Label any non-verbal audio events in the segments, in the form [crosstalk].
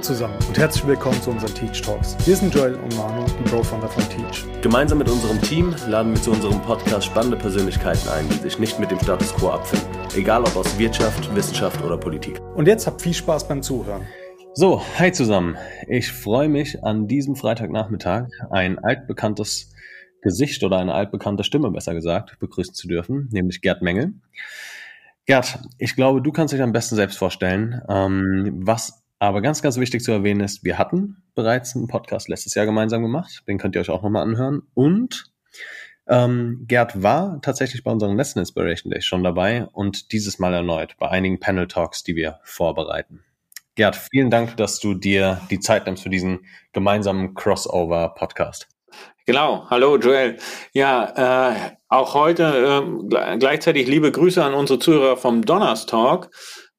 Hallo zusammen und herzlich willkommen zu unseren Teach Talks. Wir sind Joel und Manu, die Bro-Founder von Teach. Gemeinsam mit unserem Team laden wir zu unserem Podcast spannende Persönlichkeiten ein, die sich nicht mit dem Status quo abfinden. Egal ob aus Wirtschaft, Wissenschaft oder Politik. Und jetzt habt viel Spaß beim Zuhören. So, hi zusammen. Ich freue mich an diesem Freitagnachmittag ein altbekanntes Gesicht oder eine altbekannte Stimme, besser gesagt, begrüßen zu dürfen, nämlich Gerd Mengel. Gerd, ich glaube, du kannst dich am besten selbst vorstellen, ähm, was aber ganz, ganz wichtig zu erwähnen ist, wir hatten bereits einen Podcast letztes Jahr gemeinsam gemacht. Den könnt ihr euch auch nochmal anhören. Und ähm, Gerd war tatsächlich bei unseren letzten Inspiration Days schon dabei und dieses Mal erneut bei einigen Panel Talks, die wir vorbereiten. Gerd, vielen Dank, dass du dir die Zeit nimmst für diesen gemeinsamen Crossover-Podcast. Genau, hallo Joel. Ja, äh, auch heute äh, gleichzeitig liebe Grüße an unsere Zuhörer vom Donnerstalk.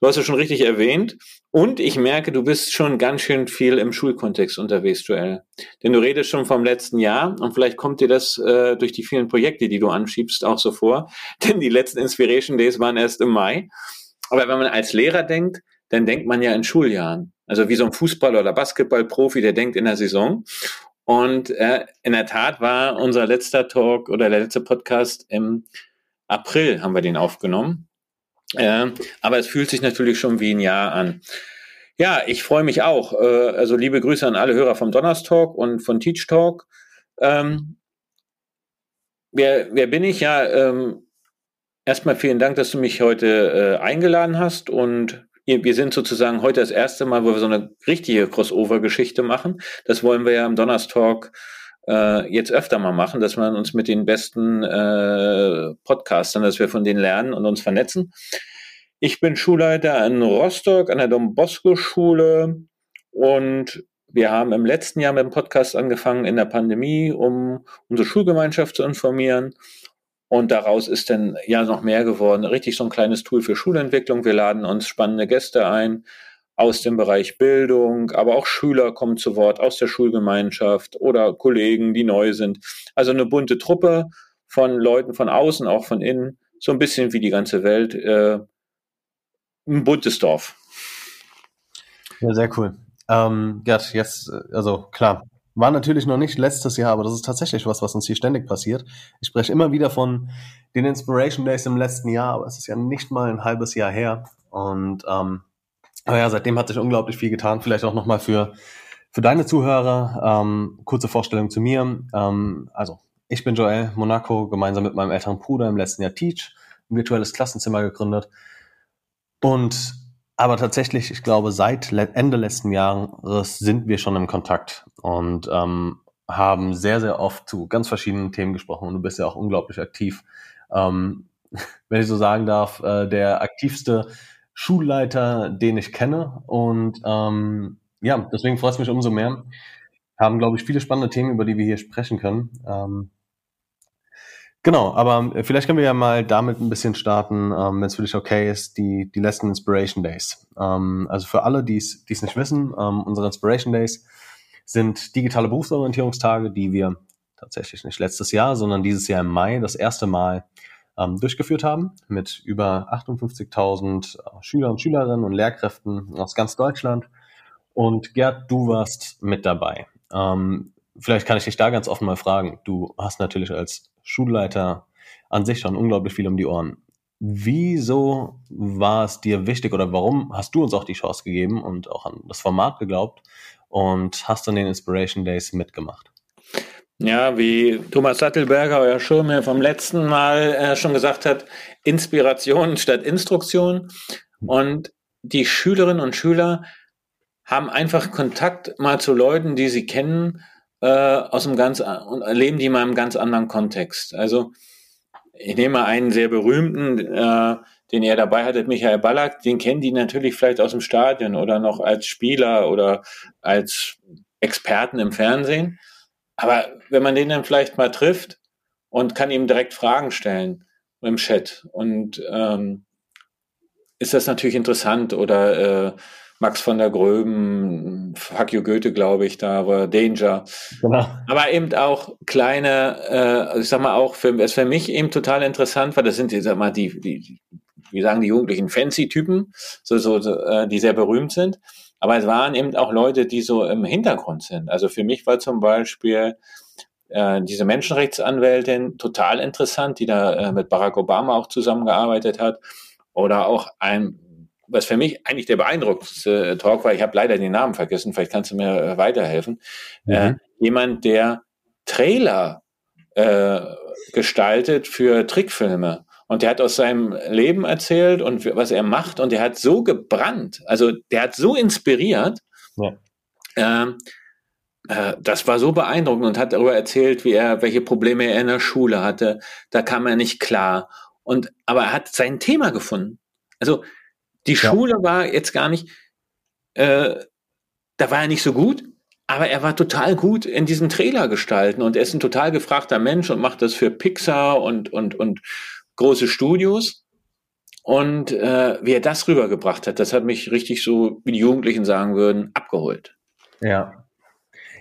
Du hast es schon richtig erwähnt. Und ich merke, du bist schon ganz schön viel im Schulkontext unterwegs, Joel. Denn du redest schon vom letzten Jahr und vielleicht kommt dir das äh, durch die vielen Projekte, die du anschiebst, auch so vor. [laughs] Denn die letzten Inspiration Days waren erst im Mai. Aber wenn man als Lehrer denkt, dann denkt man ja in Schuljahren. Also wie so ein Fußball- oder Basketballprofi, der denkt in der Saison. Und äh, in der Tat war unser letzter Talk oder der letzte Podcast im April haben wir den aufgenommen. Äh, aber es fühlt sich natürlich schon wie ein Jahr an. Ja, ich freue mich auch. Äh, also liebe Grüße an alle Hörer vom Donnerstalk und von Teach Talk. Ähm, wer, wer bin ich? Ja, ähm, erstmal vielen Dank, dass du mich heute äh, eingeladen hast und wir sind sozusagen heute das erste Mal, wo wir so eine richtige Crossover-Geschichte machen. Das wollen wir ja im Donnerstalk äh, jetzt öfter mal machen, dass wir uns mit den besten äh, Podcastern, dass wir von denen lernen und uns vernetzen. Ich bin Schulleiter in Rostock an der Dom Bosco Schule und wir haben im letzten Jahr mit dem Podcast angefangen in der Pandemie, um unsere Schulgemeinschaft zu informieren. Und daraus ist dann ja noch mehr geworden. Richtig so ein kleines Tool für Schulentwicklung. Wir laden uns spannende Gäste ein aus dem Bereich Bildung, aber auch Schüler kommen zu Wort aus der Schulgemeinschaft oder Kollegen, die neu sind. Also eine bunte Truppe von Leuten von außen, auch von innen, so ein bisschen wie die ganze Welt. Äh, ein buntes Dorf. Ja, sehr cool. Ähm, Gerd, jetzt, also klar, war natürlich noch nicht letztes Jahr, aber das ist tatsächlich was, was uns hier ständig passiert. Ich spreche immer wieder von den Inspiration Days im letzten Jahr, aber es ist ja nicht mal ein halbes Jahr her. Und ähm, aber ja, seitdem hat sich unglaublich viel getan. Vielleicht auch nochmal für, für deine Zuhörer. Ähm, kurze Vorstellung zu mir. Ähm, also, ich bin Joel Monaco, gemeinsam mit meinem älteren Bruder im letzten Jahr Teach, ein virtuelles Klassenzimmer gegründet. Und aber tatsächlich, ich glaube, seit Ende letzten Jahres sind wir schon im Kontakt und ähm, haben sehr, sehr oft zu ganz verschiedenen Themen gesprochen. Und du bist ja auch unglaublich aktiv. Ähm, [laughs] wenn ich so sagen darf, äh, der aktivste Schulleiter, den ich kenne. Und ähm, ja, deswegen freut es mich umso mehr. Haben, glaube ich, viele spannende Themen, über die wir hier sprechen können. Ähm, genau, aber vielleicht können wir ja mal damit ein bisschen starten, ähm, wenn es für dich okay ist, die, die letzten Inspiration Days. Ähm, also für alle, die es nicht wissen, ähm, unsere Inspiration Days sind digitale Berufsorientierungstage, die wir tatsächlich nicht letztes Jahr, sondern dieses Jahr im Mai das erste Mal durchgeführt haben mit über 58.000 äh, Schüler und Schülerinnen und Lehrkräften aus ganz Deutschland. Und Gerd, du warst mit dabei. Ähm, vielleicht kann ich dich da ganz offen mal fragen. Du hast natürlich als Schulleiter an sich schon unglaublich viel um die Ohren. Wieso war es dir wichtig oder warum hast du uns auch die Chance gegeben und auch an das Format geglaubt und hast an den Inspiration Days mitgemacht? Ja, wie Thomas Sattelberger, euer Schirme vom letzten Mal äh, schon gesagt hat, Inspiration statt Instruktion. Und die Schülerinnen und Schüler haben einfach Kontakt mal zu Leuten, die sie kennen, äh, aus einem ganz und erleben die mal im ganz anderen Kontext. Also ich nehme einen sehr berühmten, äh, den ihr dabei hattet, Michael Ballack, den kennen die natürlich vielleicht aus dem Stadion oder noch als Spieler oder als Experten im Fernsehen. Aber wenn man den dann vielleicht mal trifft und kann ihm direkt Fragen stellen im Chat und ähm, ist das natürlich interessant oder äh, Max von der Gröben, Fuck you Goethe, glaube ich, da war Danger. Genau. Aber eben auch kleine, äh, ich sag mal auch, für, was für mich eben total interessant war, das sind, ich sag mal, die, die, wie sagen die Jugendlichen, Fancy-Typen, so, so, so, äh, die sehr berühmt sind. Aber es waren eben auch Leute, die so im Hintergrund sind. Also für mich war zum Beispiel äh, diese Menschenrechtsanwältin total interessant, die da äh, mit Barack Obama auch zusammengearbeitet hat. Oder auch ein, was für mich eigentlich der beeindruckendste Talk war, ich habe leider den Namen vergessen, vielleicht kannst du mir äh, weiterhelfen. Mhm. Äh, jemand, der Trailer äh, gestaltet für Trickfilme. Und der hat aus seinem Leben erzählt und was er macht. Und der hat so gebrannt, also der hat so inspiriert. Ja. Ähm, äh, das war so beeindruckend und hat darüber erzählt, wie er, welche Probleme er in der Schule hatte. Da kam er nicht klar. Und, aber er hat sein Thema gefunden. Also, die ja. Schule war jetzt gar nicht, äh, da war er nicht so gut, aber er war total gut in diesen Trailer gestalten und er ist ein total gefragter Mensch und macht das für Pixar und, und, und große Studios. Und äh, wie er das rübergebracht hat, das hat mich richtig so, wie die Jugendlichen sagen würden, abgeholt. Ja.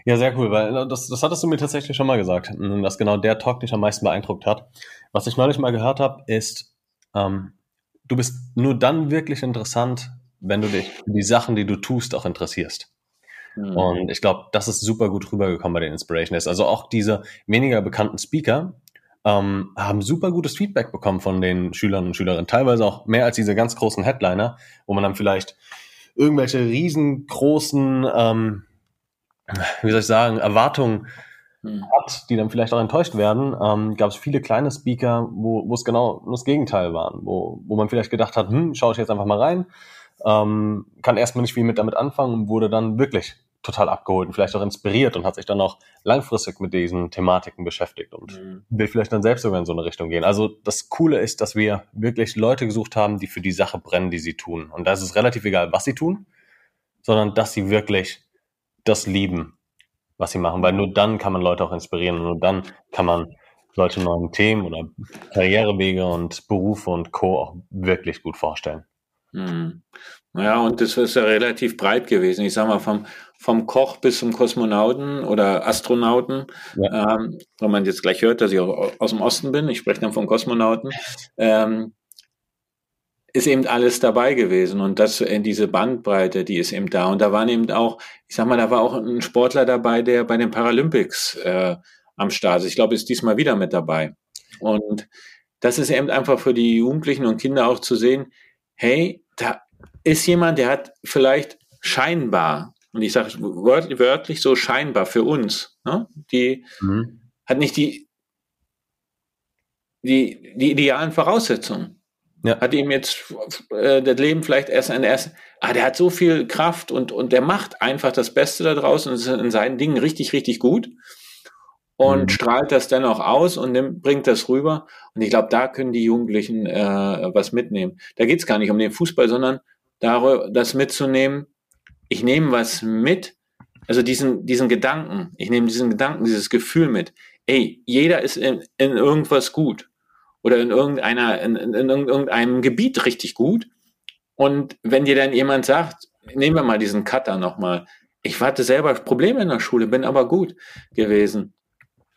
Ja, sehr cool, weil äh, das, das hattest du mir tatsächlich schon mal gesagt, dass genau der Talk dich am meisten beeindruckt hat. Was ich neulich mal gehört habe, ist, ähm, du bist nur dann wirklich interessant, wenn du dich für die Sachen, die du tust, auch interessierst. Mhm. Und ich glaube, das ist super gut rübergekommen bei den Inspiration Days. Also auch diese weniger bekannten Speaker ähm, haben super gutes Feedback bekommen von den Schülern und Schülerinnen. Teilweise auch mehr als diese ganz großen Headliner, wo man dann vielleicht irgendwelche riesengroßen, ähm, wie soll ich sagen, Erwartungen hm. hat, die dann vielleicht auch enttäuscht werden, ähm, gab es viele kleine Speaker, wo, wo es genau das Gegenteil waren, wo, wo man vielleicht gedacht hat, hm, schaue ich jetzt einfach mal rein, ähm, kann erstmal nicht viel mit damit anfangen und wurde dann wirklich total abgeholt und vielleicht auch inspiriert und hat sich dann auch langfristig mit diesen Thematiken beschäftigt und mhm. will vielleicht dann selbst sogar in so eine Richtung gehen. Also das Coole ist, dass wir wirklich Leute gesucht haben, die für die Sache brennen, die sie tun. Und da ist es relativ egal, was sie tun, sondern dass sie wirklich das lieben, was sie machen, weil nur dann kann man Leute auch inspirieren und nur dann kann man solche neuen Themen oder Karrierewege und Berufe und Co. auch wirklich gut vorstellen. Hm. Ja, und das ist ja relativ breit gewesen. Ich sag mal, vom, vom Koch bis zum Kosmonauten oder Astronauten. Ja. Ähm, wenn man jetzt gleich hört, dass ich aus dem Osten bin, ich spreche dann vom Kosmonauten, ähm, ist eben alles dabei gewesen und das in diese Bandbreite, die ist eben da. Und da waren eben auch, ich sag mal, da war auch ein Sportler dabei, der bei den Paralympics äh, am Start ist. Ich glaube, ist diesmal wieder mit dabei. Und das ist eben einfach für die Jugendlichen und Kinder auch zu sehen, hey, da ist jemand, der hat vielleicht scheinbar, und ich sage wört, wörtlich so scheinbar für uns, ne, die mhm. hat nicht die, die, die idealen Voraussetzungen. Ja. Hat ihm jetzt äh, das Leben vielleicht erst ein erst, ah, der hat so viel Kraft und, und der macht einfach das Beste da draußen und ist in seinen Dingen richtig, richtig gut und mhm. strahlt das dann auch aus und nimmt, bringt das rüber. Und ich glaube, da können die Jugendlichen äh, was mitnehmen. Da geht es gar nicht um den Fußball, sondern darüber, das mitzunehmen. Ich nehme was mit, also diesen, diesen Gedanken, ich nehme diesen Gedanken, dieses Gefühl mit. Ey, jeder ist in, in irgendwas gut oder in irgendeiner, in, in, in irgendeinem Gebiet richtig gut. Und wenn dir dann jemand sagt, nehmen wir mal diesen Cutter nochmal, ich hatte selber Probleme in der Schule, bin aber gut gewesen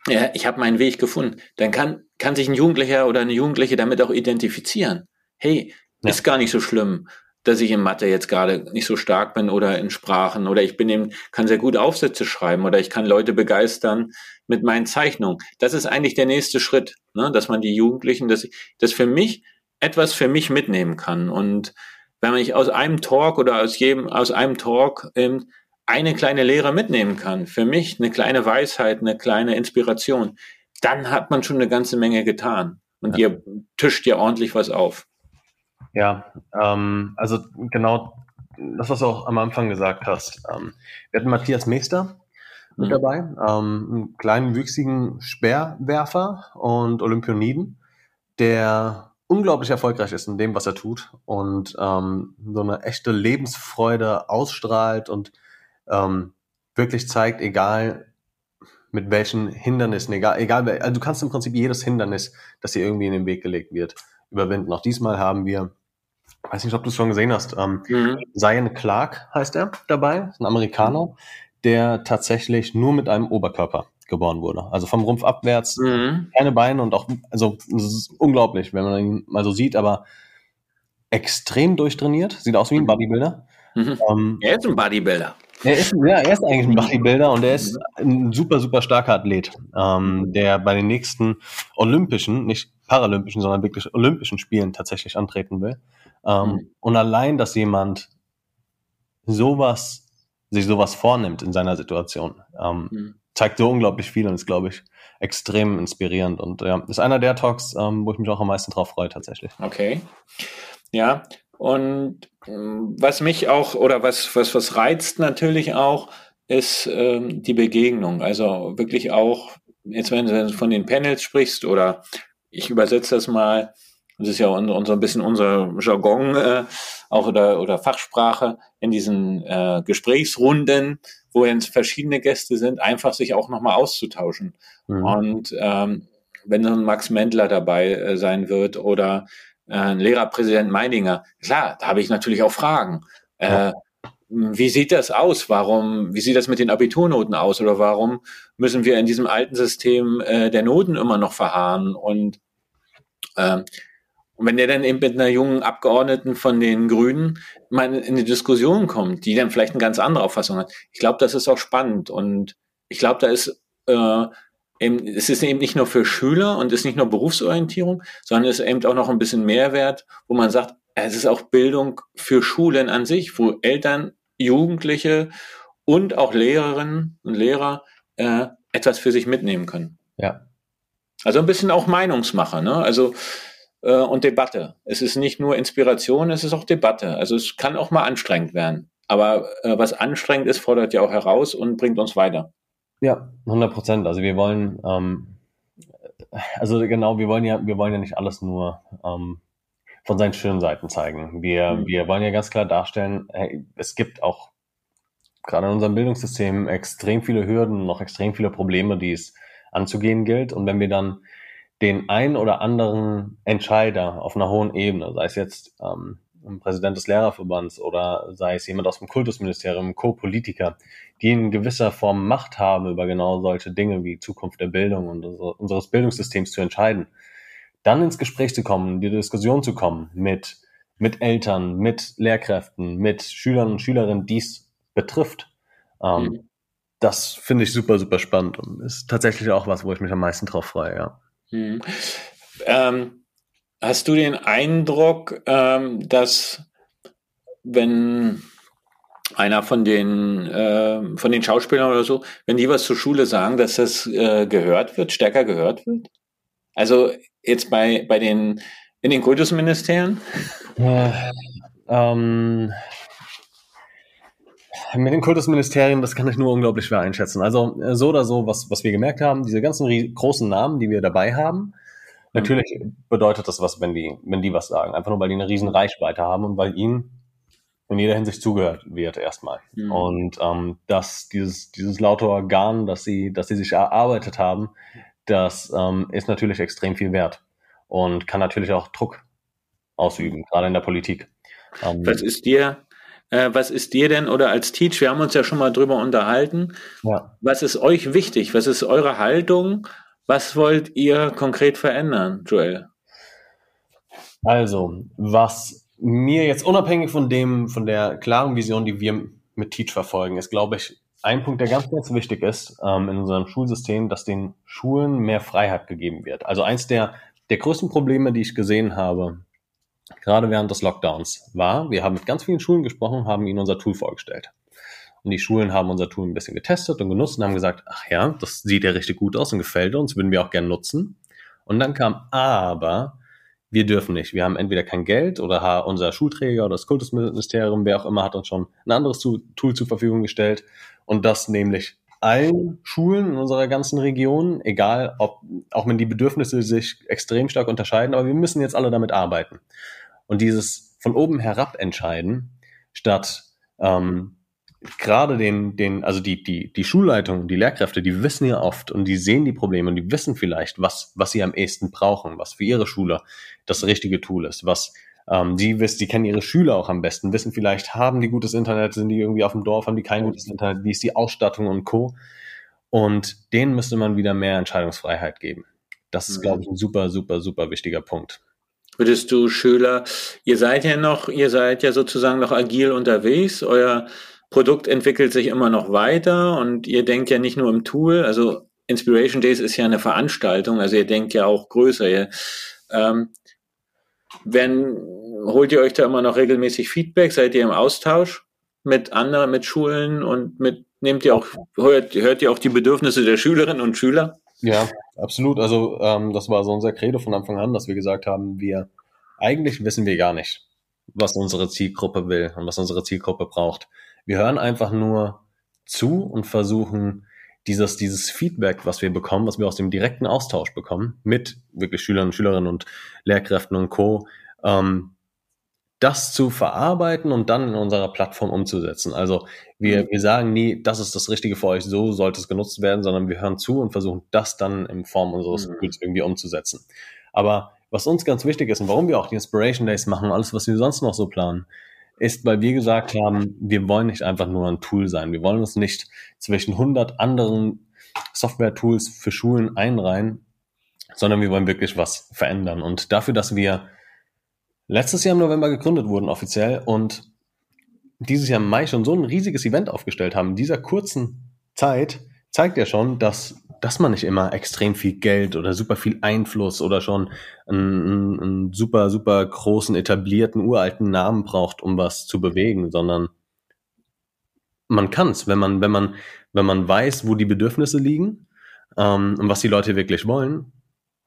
ja, ich habe meinen Weg gefunden, dann kann, kann sich ein Jugendlicher oder eine Jugendliche damit auch identifizieren. Hey, ja. ist gar nicht so schlimm, dass ich in Mathe jetzt gerade nicht so stark bin oder in Sprachen oder ich bin eben, kann sehr gut Aufsätze schreiben oder ich kann Leute begeistern mit meinen Zeichnungen. Das ist eigentlich der nächste Schritt, ne? dass man die Jugendlichen, dass ich das für mich etwas für mich mitnehmen kann. Und wenn ich aus einem Talk oder aus jedem, aus einem Talk eben eine kleine Lehre mitnehmen kann, für mich eine kleine Weisheit, eine kleine Inspiration, dann hat man schon eine ganze Menge getan. Und ja. ihr tischt ja ordentlich was auf. Ja, ähm, also genau das, was du auch am Anfang gesagt hast. Ähm, wir hatten Matthias Meester mit mhm. dabei, ähm, einen kleinen, wüchsigen Speerwerfer und Olympiονiden, der unglaublich erfolgreich ist in dem, was er tut und ähm, so eine echte Lebensfreude ausstrahlt und ähm, wirklich zeigt, egal mit welchen Hindernissen, egal, egal, also du kannst im Prinzip jedes Hindernis, das dir irgendwie in den Weg gelegt wird, überwinden. Auch diesmal haben wir, weiß nicht, ob du es schon gesehen hast, ähm, mhm. Zion Clark heißt er dabei, ein Amerikaner, der tatsächlich nur mit einem Oberkörper geboren wurde. Also vom Rumpf abwärts, mhm. keine Beine und auch, also es ist unglaublich, wenn man ihn mal so sieht, aber extrem durchtrainiert, sieht aus wie ein. Bodybuilder Mhm. Ähm, er ist ein Bodybuilder. Er ist, ja, er ist eigentlich ein Bodybuilder und er ist ein super, super starker Athlet, ähm, der bei den nächsten Olympischen, nicht Paralympischen, sondern wirklich Olympischen Spielen tatsächlich antreten will. Ähm, mhm. Und allein, dass jemand sowas, sich sowas vornimmt in seiner Situation, ähm, mhm. zeigt so unglaublich viel und ist, glaube ich, extrem inspirierend. Und ja, ist einer der Talks, ähm, wo ich mich auch am meisten drauf freue, tatsächlich. Okay. Ja, und ähm, was mich auch oder was, was, was reizt natürlich auch, ist ähm, die Begegnung. Also wirklich auch, jetzt wenn du von den Panels sprichst oder ich übersetze das mal, das ist ja unser, ein bisschen unser Jargon äh, auch oder, oder Fachsprache in diesen äh, Gesprächsrunden, wo jetzt verschiedene Gäste sind, einfach sich auch nochmal auszutauschen. Mhm. Und ähm, wenn so ein Max Mendler dabei äh, sein wird oder äh, Lehrerpräsident Meininger, klar, da habe ich natürlich auch Fragen. Äh, wie sieht das aus? Warum, wie sieht das mit den Abiturnoten aus? Oder warum müssen wir in diesem alten System äh, der Noten immer noch verharren? Und, äh, und wenn der dann eben mit einer jungen Abgeordneten von den Grünen mal in die Diskussion kommt, die dann vielleicht eine ganz andere Auffassung hat, ich glaube, das ist auch spannend. Und ich glaube, da ist äh, eben, es ist eben nicht nur für Schüler und ist nicht nur Berufsorientierung, sondern es ist eben auch noch ein bisschen Mehrwert, wo man sagt, es ist auch Bildung für Schulen an sich, wo Eltern, Jugendliche und auch Lehrerinnen und Lehrer äh, etwas für sich mitnehmen können. Ja. Also ein bisschen auch Meinungsmacher, ne? Also äh, und Debatte. Es ist nicht nur Inspiration, es ist auch Debatte. Also es kann auch mal anstrengend werden. Aber äh, was anstrengend ist, fordert ja auch heraus und bringt uns weiter. Ja, 100 Prozent. Also wir wollen, ähm, also genau, wir wollen ja, wir wollen ja nicht alles nur ähm, von seinen schönen Seiten zeigen. Wir, mhm. wir wollen ja ganz klar darstellen, hey, es gibt auch gerade in unserem Bildungssystem extrem viele Hürden, noch extrem viele Probleme, die es anzugehen gilt. Und wenn wir dann den ein oder anderen Entscheider auf einer hohen Ebene, sei es jetzt ähm, ein Präsident des Lehrerverbands oder sei es jemand aus dem Kultusministerium, Co-Politiker, die in gewisser Form Macht haben, über genau solche Dinge wie Zukunft der Bildung und unseres Bildungssystems zu entscheiden, dann ins Gespräch zu kommen, in die Diskussion zu kommen mit, mit Eltern, mit Lehrkräften, mit Schülern und Schülerinnen, die es betrifft. Ähm, mhm. Das finde ich super, super spannend und ist tatsächlich auch was, wo ich mich am meisten drauf freue, ja. Mhm. Ähm Hast du den Eindruck, ähm, dass wenn einer von den äh, von den Schauspielern oder so, wenn die was zur Schule sagen, dass das äh, gehört wird, stärker gehört wird? Also jetzt bei bei den in den Kultusministerien? Äh, ähm, mit den Kultusministerien, das kann ich nur unglaublich schwer einschätzen. Also äh, so oder so, was, was wir gemerkt haben, diese ganzen großen Namen, die wir dabei haben, Natürlich bedeutet das was, wenn die, wenn die was sagen. Einfach nur, weil die eine riesen Reichweite haben und weil ihnen in jeder Hinsicht zugehört wird erstmal. Mhm. Und ähm, dass dieses, dieses laute Organ, dass sie, dass sie sich erarbeitet haben, das ähm, ist natürlich extrem viel wert und kann natürlich auch Druck ausüben, gerade in der Politik. Ähm, was ist dir, äh, was ist dir denn oder als Teach, wir haben uns ja schon mal drüber unterhalten, ja. was ist euch wichtig? Was ist eure Haltung? Was wollt ihr konkret verändern, Joel? Also, was mir jetzt unabhängig von dem, von der klaren Vision, die wir mit Teach verfolgen, ist, glaube ich, ein Punkt, der ganz, ganz wichtig ist ähm, in unserem Schulsystem, dass den Schulen mehr Freiheit gegeben wird. Also eins der, der größten Probleme, die ich gesehen habe, gerade während des Lockdowns, war, wir haben mit ganz vielen Schulen gesprochen, haben ihnen unser Tool vorgestellt. Und die Schulen haben unser Tool ein bisschen getestet und genutzt und haben gesagt, ach ja, das sieht ja richtig gut aus und gefällt uns, würden wir auch gerne nutzen. Und dann kam, aber wir dürfen nicht. Wir haben entweder kein Geld oder unser Schulträger oder das Kultusministerium, wer auch immer, hat uns schon ein anderes Tool zur Verfügung gestellt. Und das nämlich allen Schulen in unserer ganzen Region, egal ob, auch wenn die Bedürfnisse sich extrem stark unterscheiden, aber wir müssen jetzt alle damit arbeiten. Und dieses von oben herab entscheiden, statt ähm, gerade den, den, also die, die, die Schulleitung, die Lehrkräfte, die wissen ja oft und die sehen die Probleme und die wissen vielleicht, was, was sie am ehesten brauchen, was für ihre Schule das richtige Tool ist, was ähm, die wissen, die kennen ihre Schüler auch am besten, wissen vielleicht, haben die gutes Internet, sind die irgendwie auf dem Dorf, haben die kein gutes Internet, wie ist die Ausstattung und Co. Und denen müsste man wieder mehr Entscheidungsfreiheit geben. Das ist, glaube ich, ein super, super, super wichtiger Punkt. würdest du Schüler, ihr seid ja noch, ihr seid ja sozusagen noch agil unterwegs, euer Produkt entwickelt sich immer noch weiter und ihr denkt ja nicht nur im Tool, also Inspiration Days ist ja eine Veranstaltung, also ihr denkt ja auch größer. Ihr, ähm, wenn, holt ihr euch da immer noch regelmäßig Feedback? Seid ihr im Austausch mit anderen, mit Schulen und mit, nehmt ihr auch, hört, hört ihr auch die Bedürfnisse der Schülerinnen und Schüler? Ja, absolut. Also ähm, das war so unser Credo von Anfang an, dass wir gesagt haben, wir eigentlich wissen wir gar nicht, was unsere Zielgruppe will und was unsere Zielgruppe braucht. Wir hören einfach nur zu und versuchen dieses, dieses Feedback, was wir bekommen, was wir aus dem direkten Austausch bekommen, mit wirklich Schülern und Schülerinnen und Lehrkräften und Co., ähm, das zu verarbeiten und dann in unserer Plattform umzusetzen. Also wir, mhm. wir sagen nie, das ist das Richtige für euch, so sollte es genutzt werden, sondern wir hören zu und versuchen das dann in Form unseres mhm. Tools irgendwie umzusetzen. Aber was uns ganz wichtig ist und warum wir auch die Inspiration Days machen, alles, was wir sonst noch so planen, ist, weil wir gesagt haben, wir wollen nicht einfach nur ein Tool sein. Wir wollen uns nicht zwischen 100 anderen Software-Tools für Schulen einreihen, sondern wir wollen wirklich was verändern. Und dafür, dass wir letztes Jahr im November gegründet wurden offiziell und dieses Jahr im Mai schon so ein riesiges Event aufgestellt haben, in dieser kurzen Zeit, zeigt ja schon, dass dass man nicht immer extrem viel Geld oder super viel Einfluss oder schon einen, einen super, super großen, etablierten, uralten Namen braucht, um was zu bewegen, sondern man kann es, wenn man, wenn man, wenn man weiß, wo die Bedürfnisse liegen ähm, und was die Leute wirklich wollen,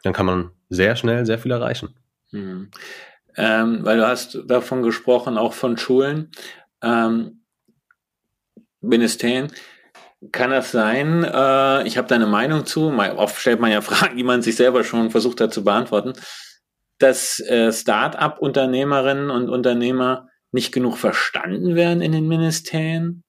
dann kann man sehr schnell sehr viel erreichen. Mhm. Ähm, weil du hast davon gesprochen, auch von Schulen, ähm, Ministerien. Kann das sein? Äh, ich habe da eine Meinung zu. Oft stellt man ja Fragen, die man sich selber schon versucht hat zu beantworten, dass äh, Start-up-Unternehmerinnen und Unternehmer nicht genug verstanden werden in den Ministerien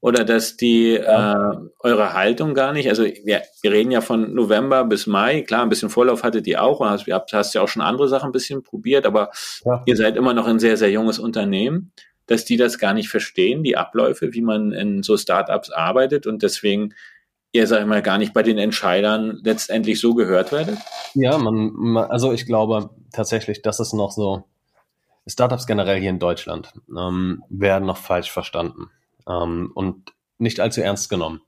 oder dass die ja. äh, eure Haltung gar nicht, also wir, wir reden ja von November bis Mai, klar, ein bisschen Vorlauf hattet ihr auch und hast, hast ja auch schon andere Sachen ein bisschen probiert, aber ja. ihr seid immer noch ein sehr, sehr junges Unternehmen dass die das gar nicht verstehen, die Abläufe, wie man in so Startups arbeitet und deswegen ihr, sag ich mal, gar nicht bei den Entscheidern letztendlich so gehört werdet? Ja, man, man also ich glaube tatsächlich, dass es noch so, Startups generell hier in Deutschland ähm, werden noch falsch verstanden ähm, und nicht allzu ernst genommen.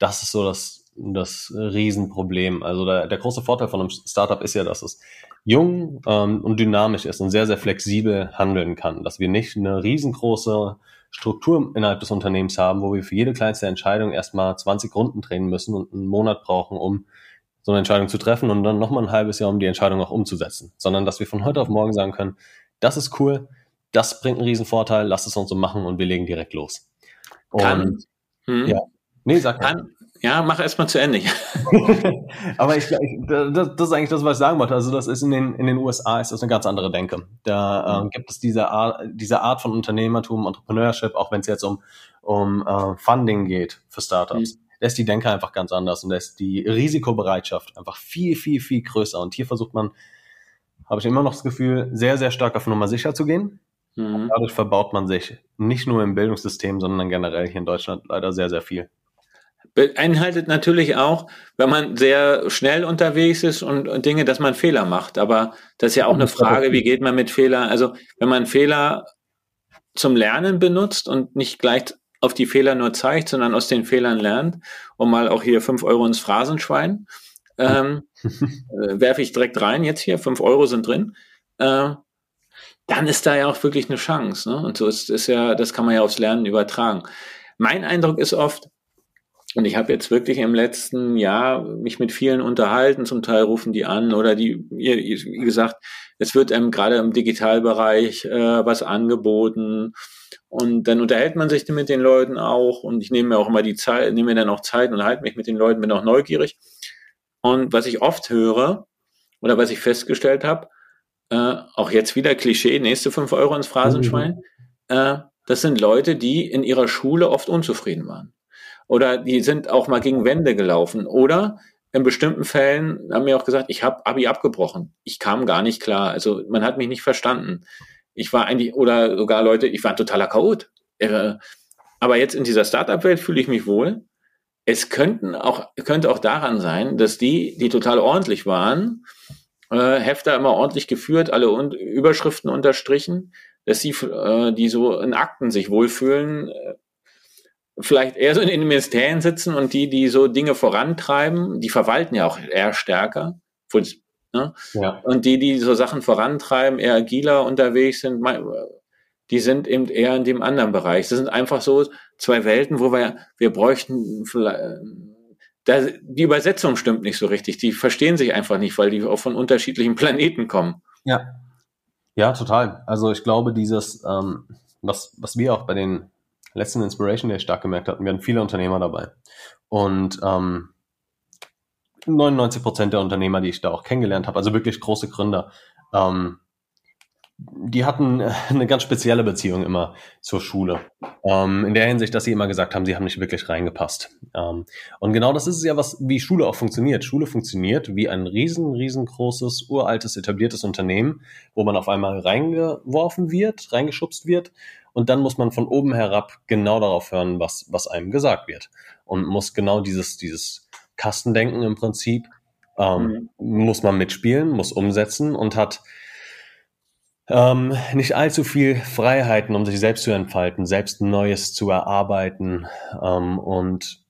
Das ist so das, das Riesenproblem. Also der, der große Vorteil von einem Startup ist ja, dass es jung ähm, und dynamisch ist und sehr, sehr flexibel handeln kann. Dass wir nicht eine riesengroße Struktur innerhalb des Unternehmens haben, wo wir für jede kleinste Entscheidung erstmal 20 Runden drehen müssen und einen Monat brauchen, um so eine Entscheidung zu treffen und dann nochmal ein halbes Jahr, um die Entscheidung auch umzusetzen. Sondern dass wir von heute auf morgen sagen können, das ist cool, das bringt einen riesen Vorteil, lass es uns so machen und wir legen direkt los. Und, kann, hm, ja. Nee, sag kann, ja, mach erst mal zu Ende. [laughs] Aber ich, ich das, das, ist eigentlich das, was ich sagen wollte. Also das ist in den, in den USA ist das eine ganz andere Denke. Da äh, gibt es diese Art, diese Art von Unternehmertum, Entrepreneurship, auch wenn es jetzt um, um äh, Funding geht für Startups. Mhm. Da ist die Denke einfach ganz anders und da ist die Risikobereitschaft einfach viel, viel, viel größer. Und hier versucht man, habe ich immer noch das Gefühl, sehr, sehr stark auf Nummer sicher zu gehen. Mhm. Dadurch verbaut man sich nicht nur im Bildungssystem, sondern generell hier in Deutschland leider sehr, sehr viel beinhaltet natürlich auch, wenn man sehr schnell unterwegs ist und, und, Dinge, dass man Fehler macht. Aber das ist ja auch eine Frage, wie geht man mit Fehlern? Also wenn man Fehler zum Lernen benutzt und nicht gleich auf die Fehler nur zeigt, sondern aus den Fehlern lernt, um mal auch hier fünf Euro ins Phrasenschwein, ähm, äh, [laughs] werfe ich direkt rein jetzt hier, fünf Euro sind drin, äh, dann ist da ja auch wirklich eine Chance. Ne? Und so ist, ist ja, das kann man ja aufs Lernen übertragen. Mein Eindruck ist oft, und ich habe jetzt wirklich im letzten Jahr mich mit vielen unterhalten, zum Teil rufen die an oder die, wie gesagt, es wird ähm, gerade im Digitalbereich äh, was angeboten und dann unterhält man sich mit den Leuten auch und ich nehme mir auch immer die Zeit, nehme mir dann auch Zeit und halte mich mit den Leuten, bin auch neugierig. Und was ich oft höre oder was ich festgestellt habe, äh, auch jetzt wieder Klischee, nächste fünf Euro ins Phrasenschwein, mhm. äh, das sind Leute, die in ihrer Schule oft unzufrieden waren oder die sind auch mal gegen Wände gelaufen oder in bestimmten Fällen haben mir auch gesagt, ich habe Abi abgebrochen. Ich kam gar nicht klar. Also man hat mich nicht verstanden. Ich war eigentlich, oder sogar Leute, ich war ein totaler Chaot. Äh, aber jetzt in dieser Startup-Welt fühle ich mich wohl. Es könnten auch, könnte auch daran sein, dass die, die total ordentlich waren, äh, Hefter immer ordentlich geführt, alle un Überschriften unterstrichen, dass sie, äh, die so in Akten sich wohlfühlen, äh, vielleicht eher so in den Ministerien sitzen und die, die so Dinge vorantreiben, die verwalten ja auch eher stärker. Ne? Ja. Und die, die so Sachen vorantreiben, eher agiler unterwegs sind, die sind eben eher in dem anderen Bereich. Das sind einfach so zwei Welten, wo wir, wir bräuchten vielleicht, da, die Übersetzung stimmt nicht so richtig. Die verstehen sich einfach nicht, weil die auch von unterschiedlichen [laughs] Planeten kommen. Ja. Ja, total. Also ich glaube, dieses, ähm, was, was wir auch bei den letzten Inspiration Day stark gemerkt hatten, wir hatten viele Unternehmer dabei. Und ähm, 99 Prozent der Unternehmer, die ich da auch kennengelernt habe, also wirklich große Gründer, ähm, die hatten äh, eine ganz spezielle Beziehung immer zur Schule. Ähm, in der Hinsicht, dass sie immer gesagt haben, sie haben nicht wirklich reingepasst. Ähm, und genau das ist ja, was, wie Schule auch funktioniert. Schule funktioniert wie ein riesen, riesengroßes, uraltes, etabliertes Unternehmen, wo man auf einmal reingeworfen wird, reingeschubst wird. Und dann muss man von oben herab genau darauf hören, was, was einem gesagt wird. Und muss genau dieses, dieses Kastendenken im Prinzip, ähm, mhm. muss man mitspielen, muss umsetzen und hat ähm, nicht allzu viel Freiheiten, um sich selbst zu entfalten, selbst Neues zu erarbeiten. Ähm, und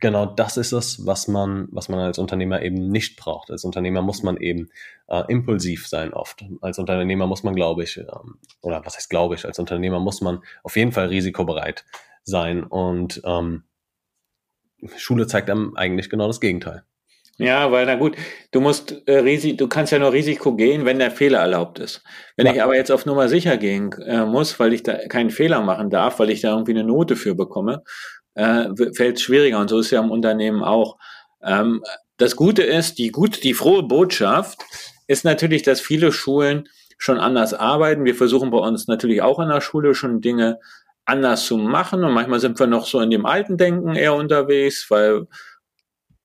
genau das ist es, was man, was man als Unternehmer eben nicht braucht. Als Unternehmer muss man eben äh, impulsiv sein oft. Als Unternehmer muss man, glaube ich, ähm, oder was heißt glaube ich, als Unternehmer muss man auf jeden Fall risikobereit sein. Und ähm, Schule zeigt einem eigentlich genau das Gegenteil. Ja, weil na gut, du musst äh, Risi du kannst ja nur Risiko gehen, wenn der Fehler erlaubt ist. Wenn ja. ich aber jetzt auf Nummer sicher gehen äh, muss, weil ich da keinen Fehler machen darf, weil ich da irgendwie eine Note für bekomme, äh, fällt es schwieriger. Und so ist ja im Unternehmen auch. Ähm, das Gute ist, die gut, die frohe Botschaft ist natürlich, dass viele Schulen schon anders arbeiten. Wir versuchen bei uns natürlich auch in der Schule schon Dinge anders zu machen. Und manchmal sind wir noch so in dem alten Denken eher unterwegs, weil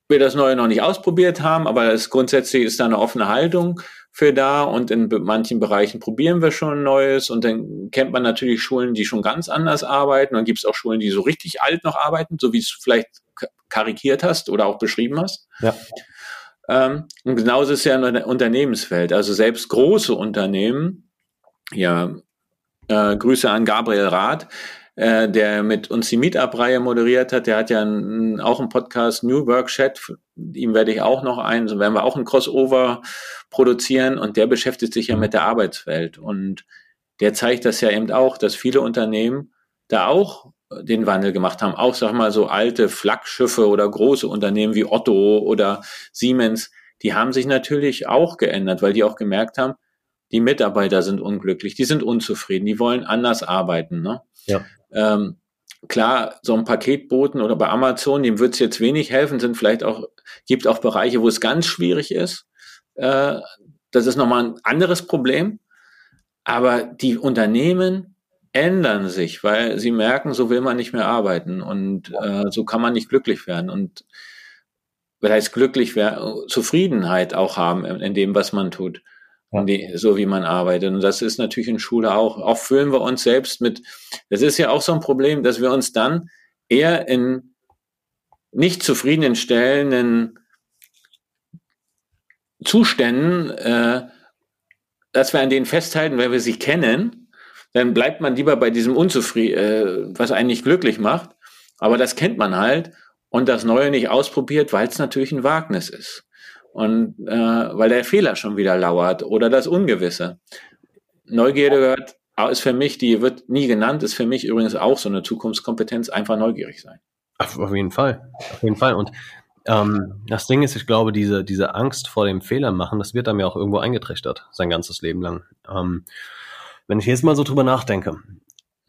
wir das Neue noch nicht ausprobiert haben, aber es grundsätzlich ist da eine offene Haltung für da und in manchen Bereichen probieren wir schon Neues und dann kennt man natürlich Schulen, die schon ganz anders arbeiten und gibt es auch Schulen, die so richtig alt noch arbeiten, so wie es vielleicht karikiert hast oder auch beschrieben hast. Ja. Ähm, und genauso ist es ja in der Unternehmenswelt. Also selbst große Unternehmen, ja, äh, Grüße an Gabriel Rath, äh, der mit uns die Meetup-Reihe moderiert hat, der hat ja einen, auch einen Podcast New Work Chat, ihm werde ich auch noch einen, so werden wir auch ein Crossover produzieren. Und der beschäftigt sich ja mit der Arbeitswelt. Und der zeigt das ja eben auch, dass viele Unternehmen da auch den Wandel gemacht haben, auch sag mal so alte Flaggschiffe oder große Unternehmen wie Otto oder Siemens, die haben sich natürlich auch geändert, weil die auch gemerkt haben, die Mitarbeiter sind unglücklich, die sind unzufrieden, die wollen anders arbeiten. Ne? Ja. Ähm, klar, so ein Paketboten oder bei Amazon, dem wird es jetzt wenig helfen, sind vielleicht auch, gibt auch Bereiche, wo es ganz schwierig ist. Äh, das ist nochmal ein anderes Problem. Aber die Unternehmen ändern sich, weil sie merken, so will man nicht mehr arbeiten und äh, so kann man nicht glücklich werden. Und weil heißt glücklich werden, Zufriedenheit auch haben in, in dem, was man tut die, so wie man arbeitet. Und das ist natürlich in Schule auch. Auch fühlen wir uns selbst mit, das ist ja auch so ein Problem, dass wir uns dann eher in nicht zufriedenstellenden Zuständen, äh, dass wir an denen festhalten, weil wir sie kennen, dann bleibt man lieber bei diesem Unzufrieden, äh, was einen nicht glücklich macht. Aber das kennt man halt und das Neue nicht ausprobiert, weil es natürlich ein Wagnis ist und äh, weil der Fehler schon wieder lauert oder das Ungewisse. Neugierde gehört, ist für mich, die wird nie genannt, ist für mich übrigens auch so eine Zukunftskompetenz, einfach neugierig sein. Auf, auf jeden Fall, auf jeden Fall. Und ähm, das Ding ist, ich glaube, diese, diese Angst vor dem Fehler machen, das wird einem ja auch irgendwo eingetrichtert, sein ganzes Leben lang. Ähm, wenn ich jetzt mal so drüber nachdenke,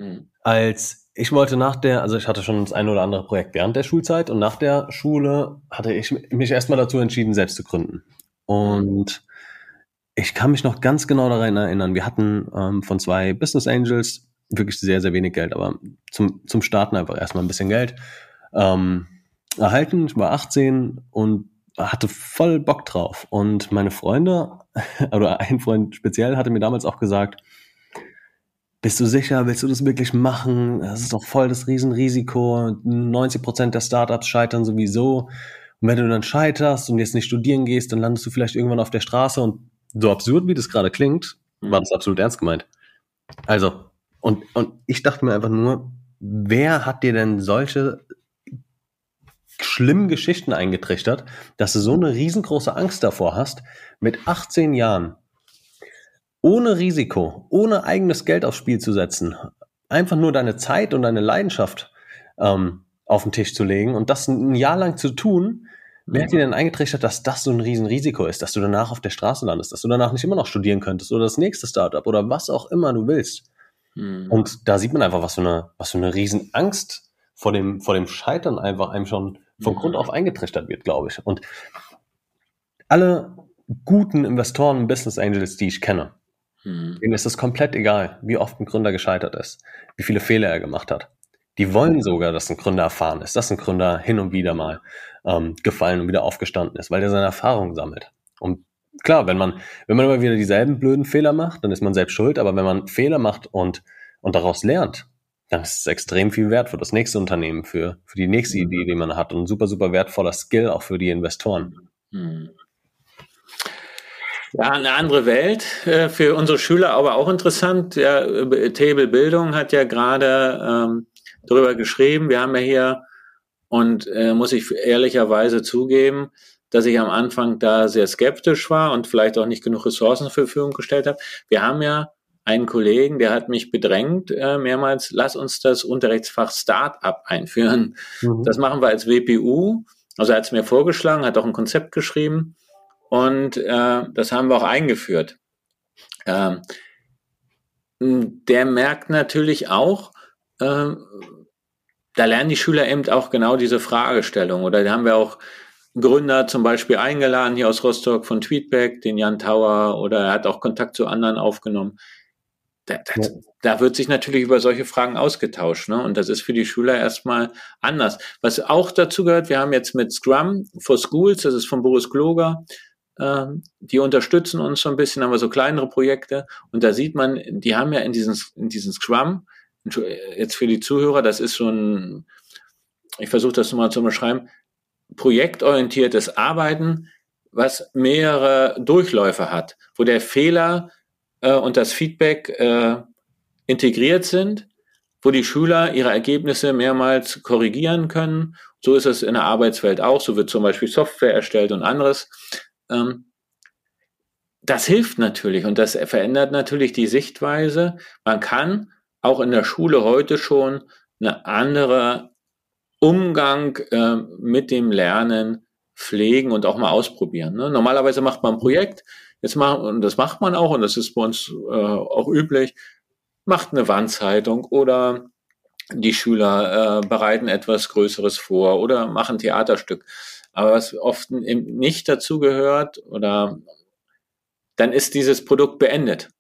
hm. als ich wollte nach der, also ich hatte schon das ein oder andere Projekt während der Schulzeit und nach der Schule hatte ich mich erstmal dazu entschieden, selbst zu gründen. Und ich kann mich noch ganz genau daran erinnern, wir hatten ähm, von zwei Business Angels wirklich sehr, sehr wenig Geld, aber zum, zum Starten einfach erstmal ein bisschen Geld ähm, erhalten. Ich war 18 und hatte voll Bock drauf. Und meine Freunde, [laughs] oder ein Freund speziell, hatte mir damals auch gesagt, bist du sicher, willst du das wirklich machen? Das ist doch voll das Riesenrisiko. 90 Prozent der Startups scheitern sowieso. Und wenn du dann scheiterst und jetzt nicht studieren gehst, dann landest du vielleicht irgendwann auf der Straße und so absurd wie das gerade klingt, war das absolut ernst gemeint. Also, und, und ich dachte mir einfach nur, wer hat dir denn solche schlimmen Geschichten eingetrichtert, dass du so eine riesengroße Angst davor hast, mit 18 Jahren ohne Risiko, ohne eigenes Geld aufs Spiel zu setzen, einfach nur deine Zeit und deine Leidenschaft ähm, auf den Tisch zu legen und das ein Jahr lang zu tun, wer hat dir denn eingetrichtert, dass das so ein Riesenrisiko ist, dass du danach auf der Straße landest, dass du danach nicht immer noch studieren könntest oder das nächste Startup oder was auch immer du willst. Mhm. Und da sieht man einfach, was für eine, was für eine Riesenangst vor dem, vor dem Scheitern einfach einem schon von mhm. Grund auf eingetrichtert wird, glaube ich. Und alle guten Investoren, Business Angels, die ich kenne, mhm. denen ist es komplett egal, wie oft ein Gründer gescheitert ist, wie viele Fehler er gemacht hat. Die wollen sogar, dass ein Gründer erfahren ist, dass ein Gründer hin und wieder mal ähm, gefallen und wieder aufgestanden ist, weil der seine Erfahrungen sammelt. Und klar, wenn man, wenn man immer wieder dieselben blöden Fehler macht, dann ist man selbst schuld, aber wenn man Fehler macht und, und daraus lernt, dann ist es extrem viel wert für das nächste Unternehmen, für, für die nächste Idee, die man hat und ein super, super wertvoller Skill auch für die Investoren. Hm. Ja, eine andere Welt äh, für unsere Schüler, aber auch interessant. Ja, Table Bildung hat ja gerade ähm, darüber geschrieben. Wir haben ja hier, und äh, muss ich ehrlicherweise zugeben, dass ich am Anfang da sehr skeptisch war und vielleicht auch nicht genug Ressourcen zur Verfügung gestellt habe. Wir haben ja einen Kollegen, der hat mich bedrängt äh, mehrmals, lass uns das Unterrichtsfach Start-up einführen. Mhm. Das machen wir als WPU. Also er hat es mir vorgeschlagen, hat auch ein Konzept geschrieben und äh, das haben wir auch eingeführt. Ähm, der merkt natürlich auch, äh, da lernen die Schüler eben auch genau diese Fragestellung. Oder da haben wir auch Gründer zum Beispiel eingeladen hier aus Rostock von Tweetback, den Jan Tauer, oder er hat auch Kontakt zu anderen aufgenommen. Da, da, ja. da, wird sich natürlich über solche Fragen ausgetauscht. Ne? Und das ist für die Schüler erstmal anders. Was auch dazu gehört, wir haben jetzt mit Scrum for Schools, das ist von Boris Kloger, ähm, die unterstützen uns so ein bisschen, haben wir so kleinere Projekte. Und da sieht man, die haben ja in diesen, in diesen Scrum, jetzt für die Zuhörer, das ist so ein, ich versuche das nochmal zu beschreiben, projektorientiertes Arbeiten, was mehrere Durchläufe hat, wo der Fehler äh, und das Feedback äh, integriert sind, wo die Schüler ihre Ergebnisse mehrmals korrigieren können. So ist es in der Arbeitswelt auch. So wird zum Beispiel Software erstellt und anderes. Ähm, das hilft natürlich und das verändert natürlich die Sichtweise. Man kann auch in der Schule heute schon eine andere Umgang äh, mit dem Lernen pflegen und auch mal ausprobieren. Ne? Normalerweise macht man ein Projekt, Jetzt machen, und das macht man auch, und das ist bei uns äh, auch üblich, macht eine Wandzeitung oder die Schüler äh, bereiten etwas Größeres vor oder machen Theaterstück. Aber was oft nicht dazu gehört oder dann ist dieses Produkt beendet.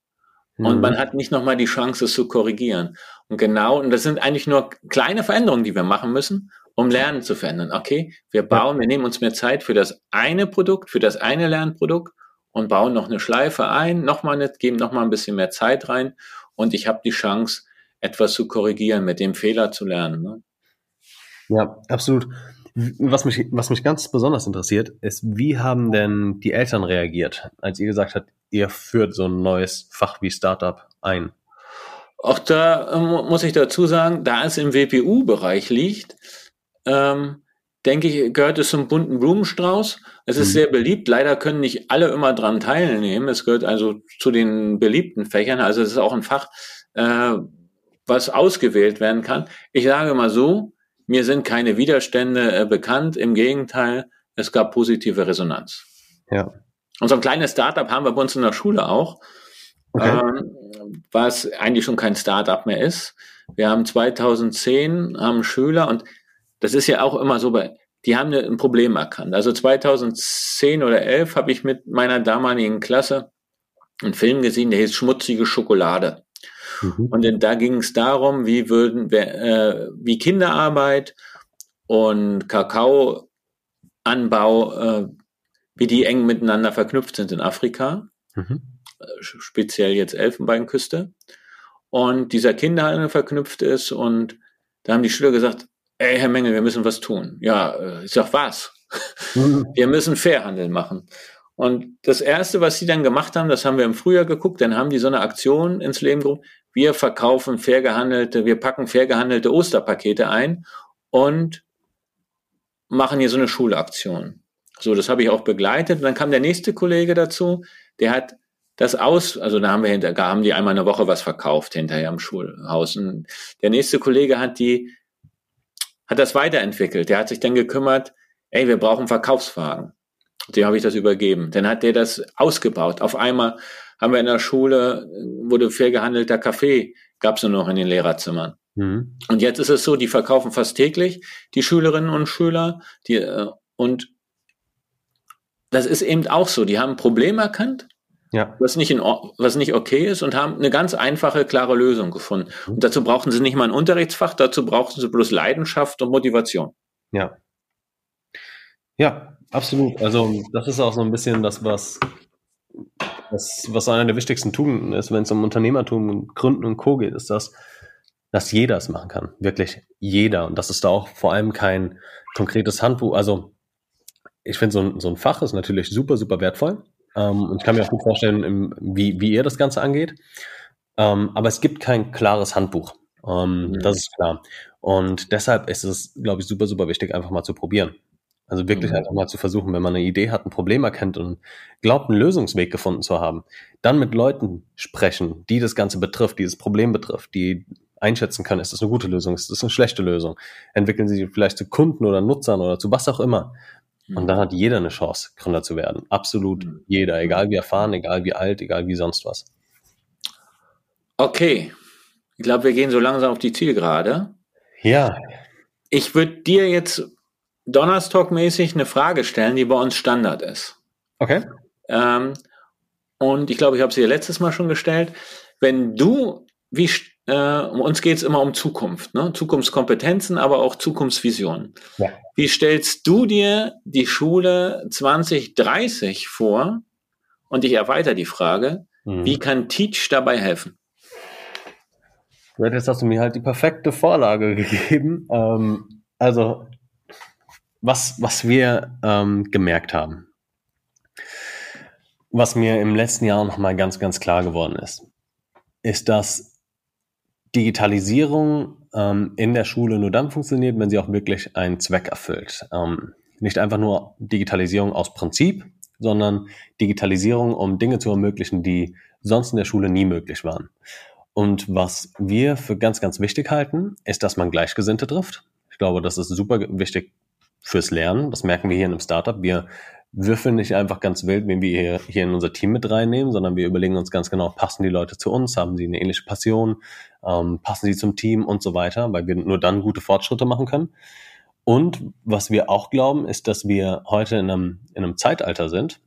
Und mhm. man hat nicht nochmal die Chance, es zu korrigieren. Und genau, und das sind eigentlich nur kleine Veränderungen, die wir machen müssen, um Lernen zu verändern. Okay, wir bauen, wir nehmen uns mehr Zeit für das eine Produkt, für das eine Lernprodukt und bauen noch eine Schleife ein, nochmal nicht, geben nochmal ein bisschen mehr Zeit rein und ich habe die Chance, etwas zu korrigieren, mit dem Fehler zu lernen. Ne? Ja, absolut. Was mich, was mich ganz besonders interessiert, ist, wie haben denn die Eltern reagiert, als ihr gesagt habt, ihr führt so ein neues Fach wie Startup ein? Auch da äh, muss ich dazu sagen, da es im WPU-Bereich liegt, ähm, denke ich, gehört es zum bunten Blumenstrauß. Es ist mhm. sehr beliebt. Leider können nicht alle immer dran teilnehmen. Es gehört also zu den beliebten Fächern. Also es ist auch ein Fach, äh, was ausgewählt werden kann. Ich sage mal so, mir sind keine Widerstände äh, bekannt. Im Gegenteil, es gab positive Resonanz. Ja. Und so ein kleines Startup haben wir bei uns in der Schule auch, okay. ähm, was eigentlich schon kein Startup mehr ist. Wir haben 2010 haben Schüler und das ist ja auch immer so bei, die haben ein Problem erkannt. Also 2010 oder 11 habe ich mit meiner damaligen Klasse einen Film gesehen, der hieß Schmutzige Schokolade. Mhm. Und da ging es darum, wie würden, äh, wie Kinderarbeit und Kakaoanbau, äh, wie die eng miteinander verknüpft sind in Afrika, mhm. Äh, speziell jetzt Elfenbeinküste. Und dieser Kinderhandel verknüpft ist und da haben die Schüler gesagt, ey, Herr Mengel, wir müssen was tun. Ja, äh, ich sag, was? Mhm. [laughs] Wir müssen Fairhandel machen. Und das Erste, was sie dann gemacht haben, das haben wir im Frühjahr geguckt, dann haben die so eine Aktion ins Leben gerufen. Wir verkaufen fair gehandelte, wir packen fair gehandelte Osterpakete ein und machen hier so eine Schulaktion. So, das habe ich auch begleitet. Und dann kam der nächste Kollege dazu, der hat das aus, also da haben wir hinter, da haben die einmal eine Woche was verkauft hinterher im Schulhaus. Und der nächste Kollege hat die, hat das weiterentwickelt. Der hat sich dann gekümmert, ey, wir brauchen Verkaufswagen. Dem habe ich das übergeben. Dann hat der das ausgebaut. Auf einmal haben wir in der Schule, wurde fair gehandelter Kaffee, gab es nur noch in den Lehrerzimmern. Mhm. Und jetzt ist es so, die verkaufen fast täglich, die Schülerinnen und Schüler, die, äh, und das ist eben auch so. Die haben ein Problem erkannt, ja. was, nicht in, was nicht okay ist und haben eine ganz einfache, klare Lösung gefunden. Mhm. Und dazu brauchen sie nicht mal ein Unterrichtsfach, dazu brauchen sie bloß Leidenschaft und Motivation. Ja. Ja, absolut. Also das ist auch so ein bisschen das, was, das, was einer der wichtigsten Tugenden ist, wenn es um Unternehmertum und Gründen und Co. geht, ist das, dass jeder es machen kann. Wirklich jeder. Und das ist da auch vor allem kein konkretes Handbuch. Also ich finde, so ein, so ein Fach ist natürlich super, super wertvoll. Ähm, und ich kann mir auch gut vorstellen, im, wie, wie ihr das Ganze angeht. Ähm, aber es gibt kein klares Handbuch. Ähm, mhm. Das ist klar. Und deshalb ist es, glaube ich, super, super wichtig, einfach mal zu probieren. Also wirklich mhm. einfach mal zu versuchen, wenn man eine Idee hat, ein Problem erkennt und glaubt, einen Lösungsweg gefunden zu haben, dann mit Leuten sprechen, die das Ganze betrifft, die das Problem betrifft, die einschätzen können, ist das eine gute Lösung, ist das eine schlechte Lösung, entwickeln sie vielleicht zu Kunden oder Nutzern oder zu was auch immer. Und dann mhm. hat jeder eine Chance, Gründer zu werden. Absolut mhm. jeder, egal wie erfahren, egal wie alt, egal wie sonst was. Okay. Ich glaube, wir gehen so langsam auf die Zielgerade. Ja. Ich würde dir jetzt Donnerstag-mäßig eine Frage stellen, die bei uns Standard ist. Okay. Ähm, und ich glaube, ich habe sie letztes Mal schon gestellt. Wenn du, wie äh, uns geht es immer um Zukunft, ne? Zukunftskompetenzen, aber auch Zukunftsvisionen. Ja. Wie stellst du dir die Schule 2030 vor? Und ich erweitere die Frage, mhm. wie kann Teach dabei helfen? Jetzt hast du mir halt die perfekte Vorlage [laughs] gegeben. Ähm, also, was, was wir ähm, gemerkt haben, was mir im letzten Jahr nochmal ganz, ganz klar geworden ist, ist, dass Digitalisierung ähm, in der Schule nur dann funktioniert, wenn sie auch wirklich einen Zweck erfüllt. Ähm, nicht einfach nur Digitalisierung aus Prinzip, sondern Digitalisierung, um Dinge zu ermöglichen, die sonst in der Schule nie möglich waren. Und was wir für ganz, ganz wichtig halten, ist, dass man Gleichgesinnte trifft. Ich glaube, das ist super wichtig fürs Lernen. Das merken wir hier in einem Startup. Wir würfeln nicht einfach ganz wild, wen wir hier, hier in unser Team mit reinnehmen, sondern wir überlegen uns ganz genau, passen die Leute zu uns, haben sie eine ähnliche Passion, ähm, passen sie zum Team und so weiter, weil wir nur dann gute Fortschritte machen können. Und was wir auch glauben, ist, dass wir heute in einem, in einem Zeitalter sind,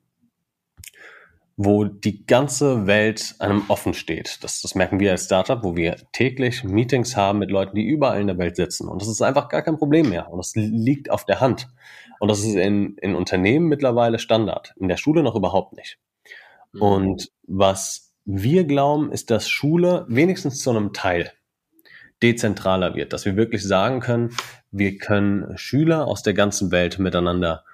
wo die ganze Welt einem offen steht. Das, das merken wir als Startup, wo wir täglich Meetings haben mit Leuten, die überall in der Welt sitzen. Und das ist einfach gar kein Problem mehr. Und das liegt auf der Hand. Und das ist in, in Unternehmen mittlerweile Standard, in der Schule noch überhaupt nicht. Mhm. Und was wir glauben, ist, dass Schule wenigstens zu einem Teil dezentraler wird, dass wir wirklich sagen können, wir können Schüler aus der ganzen Welt miteinander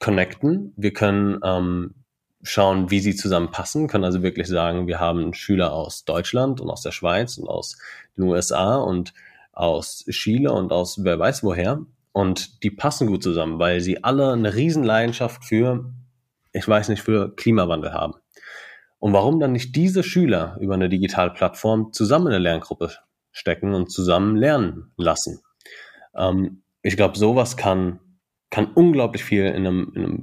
connecten. Wir können ähm, schauen, wie sie zusammenpassen, können also wirklich sagen, wir haben Schüler aus Deutschland und aus der Schweiz und aus den USA und aus Chile und aus wer weiß woher und die passen gut zusammen, weil sie alle eine Riesenleidenschaft für, ich weiß nicht, für Klimawandel haben. Und warum dann nicht diese Schüler über eine digitale Plattform zusammen in eine Lerngruppe stecken und zusammen lernen lassen? Ähm, ich glaube, sowas kann, kann unglaublich viel in einem, in einem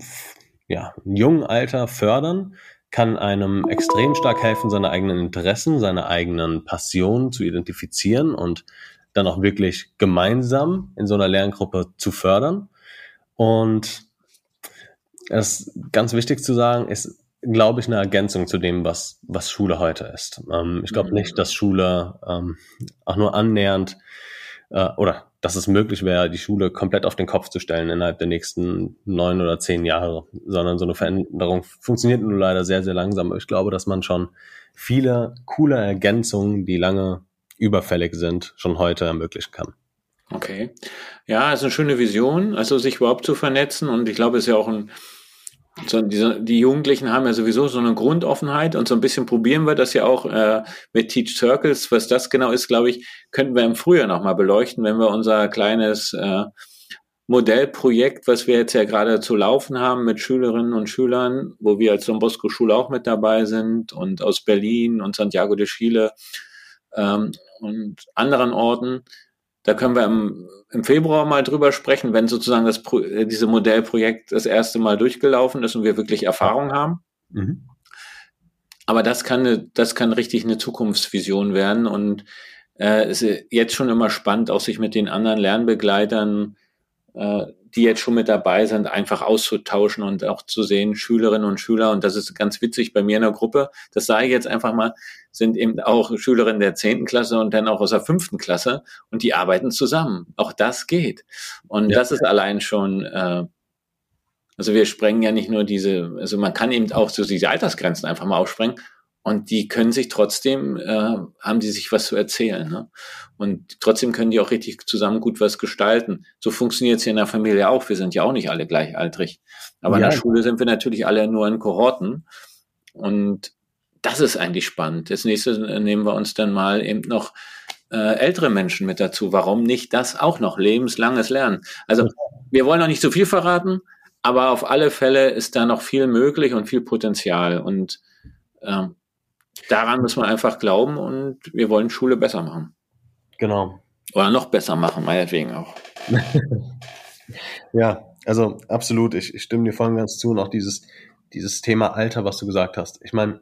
ja, jungen Alter fördern, kann einem extrem stark helfen, seine eigenen Interessen, seine eigenen Passionen zu identifizieren und dann auch wirklich gemeinsam in so einer Lerngruppe zu fördern. Und es ist ganz wichtig zu sagen, ist, glaube ich, eine Ergänzung zu dem, was, was Schule heute ist. Ähm, ich glaube mhm. nicht, dass Schule ähm, auch nur annähernd äh, oder dass es möglich wäre, die Schule komplett auf den Kopf zu stellen innerhalb der nächsten neun oder zehn Jahre, sondern so eine Veränderung funktioniert nur leider sehr, sehr langsam. Ich glaube, dass man schon viele coole Ergänzungen, die lange überfällig sind, schon heute ermöglichen kann. Okay. Ja, ist eine schöne Vision, also sich überhaupt zu vernetzen und ich glaube, es ist ja auch ein so, die, die Jugendlichen haben ja sowieso so eine Grundoffenheit und so ein bisschen probieren wir das ja auch äh, mit Teach Circles. Was das genau ist, glaube ich, könnten wir im Frühjahr nochmal beleuchten, wenn wir unser kleines äh, Modellprojekt, was wir jetzt ja gerade zu laufen haben mit Schülerinnen und Schülern, wo wir als Don Schule auch mit dabei sind und aus Berlin und Santiago de Chile ähm, und anderen Orten. Da können wir im, im Februar mal drüber sprechen, wenn sozusagen das Pro, äh, diese Modellprojekt das erste Mal durchgelaufen ist und wir wirklich Erfahrung haben. Mhm. Aber das kann, eine, das kann richtig eine Zukunftsvision werden und äh, ist jetzt schon immer spannend, auch sich mit den anderen Lernbegleitern äh, die jetzt schon mit dabei sind, einfach auszutauschen und auch zu sehen, Schülerinnen und Schüler, und das ist ganz witzig bei mir in der Gruppe, das sage ich jetzt einfach mal, sind eben auch Schülerinnen der zehnten Klasse und dann auch aus der fünften Klasse und die arbeiten zusammen. Auch das geht. Und ja. das ist allein schon, äh, also wir sprengen ja nicht nur diese, also man kann eben auch so diese Altersgrenzen einfach mal aufsprengen und die können sich trotzdem, äh, haben die sich was zu erzählen. Ne? Und trotzdem können die auch richtig zusammen gut was gestalten. So funktioniert es ja in der Familie auch. Wir sind ja auch nicht alle gleichaltrig. Aber ja. in der Schule sind wir natürlich alle nur in Kohorten. Und das ist eigentlich spannend. Das nächste nehmen wir uns dann mal eben noch äh, ältere Menschen mit dazu. Warum nicht das auch noch? Lebenslanges Lernen. Also wir wollen noch nicht zu so viel verraten, aber auf alle Fälle ist da noch viel möglich und viel Potenzial. Und ähm, daran müssen wir einfach glauben und wir wollen Schule besser machen. Genau. Oder noch besser machen, meinetwegen auch. [laughs] ja, also absolut. Ich, ich stimme dir voll und ganz zu. Und auch dieses, dieses Thema Alter, was du gesagt hast. Ich meine,